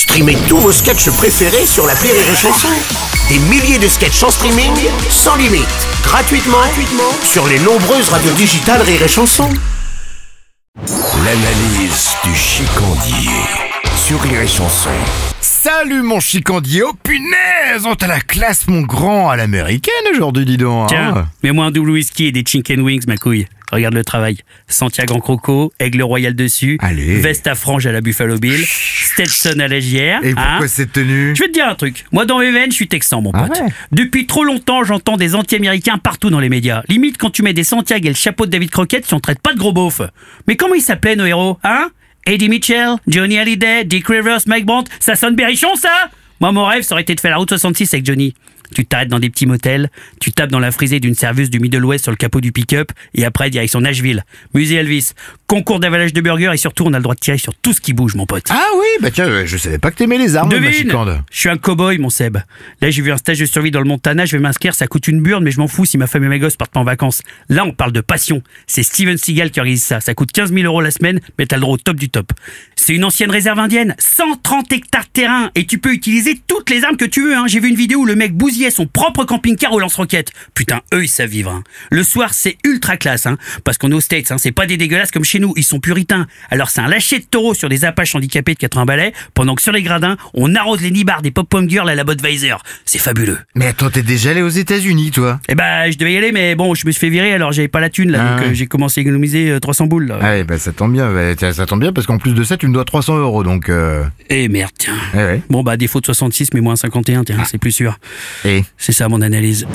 Streamez tous vos sketchs préférés sur la Rire et Chanson. Des milliers de sketchs en streaming, sans limite, gratuitement, gratuitement sur les nombreuses radios digitales Rire et Chanson. L'analyse du chicandier sur Rire et Chanson. Salut mon chicandier, oh punaise, oh t'as la classe mon grand à l'américaine aujourd'hui dis donc. hein. Tiens, mets-moi un double whisky et des chicken wings, ma couille. Regarde le travail. Santiago en croco, aigle royal dessus, Allez. veste à franges à la Buffalo Bill, Stetson à la JR. Et pourquoi hein. cette tenue? Je vais te dire un truc. Moi, dans mes veines, je suis texan, mon Ah pote. ouais Depuis trop longtemps, j'entends des anti-américains partout dans les médias. Limite, quand tu mets des Santiago et le chapeau de David Crockett, si on traite pas de gros beauf. Mais comment ils s'appelaient, nos héros, hein? Eddie Mitchell, Johnny Hallyday, Dick Rivers, Mike Brandt, ça sonne berrichon, ça? Moi, mon rêve, ça aurait été de faire la route 66 avec Johnny. Tu t'arrêtes dans des petits motels, tu tapes dans la frisée d'une serveuse du Middle West sur le capot du pick-up, et après, direction Nashville, musée Elvis, concours d'avalage de burgers, et surtout, on a le droit de tirer sur tout ce qui bouge, mon pote. Ah oui, bah tiens, je savais pas que t'aimais les armes, Devine. Je suis un cow-boy, mon Seb. Là, j'ai vu un stage de survie dans le Montana, je vais m'inscrire, ça coûte une burne, mais je m'en fous si ma femme et mes gosses partent pas en vacances. Là, on parle de passion. C'est Steven Seagal qui organise ça. Ça coûte 15 000 euros la semaine, mais t'as le droit au top du top. C'est une ancienne réserve indienne, 130 hectares de terrain, et tu peux utiliser toutes les armes que tu veux. Hein. J'ai vu une vidéo où le mec bousillait son propre camping-car au lance-roquettes. Putain, eux, ils savent vivre. hein. Le soir, c'est ultra classe, hein, parce qu'on est aux States, hein, c'est pas des dégueulasses comme chez nous, ils sont puritains. Alors c'est un lâcher de taureau sur des apaches handicapés de 80 balais, pendant que sur les gradins, on arrose les nibards des pop-pom girls à la Budweiser. C'est fabuleux. Mais attends, t'es déjà allé aux États-Unis, toi? Eh ben, je devais y aller, mais bon, je me suis fait virer, alors j'avais pas la thune, là, Ah donc ouais. euh, j'ai commencé à économiser euh, 300 boules, là. Ah ouais, bah ça tombe bien, bah, ça tombe bien parce qu'en plus de ça, tu me dois 300 euros, donc. Euh... Eh merde, tiens. Ouais, ouais. Bon, bah, défaut de 66, mais moins 51, tiens, c'est plus sûr. Et C'est ça mon analyse.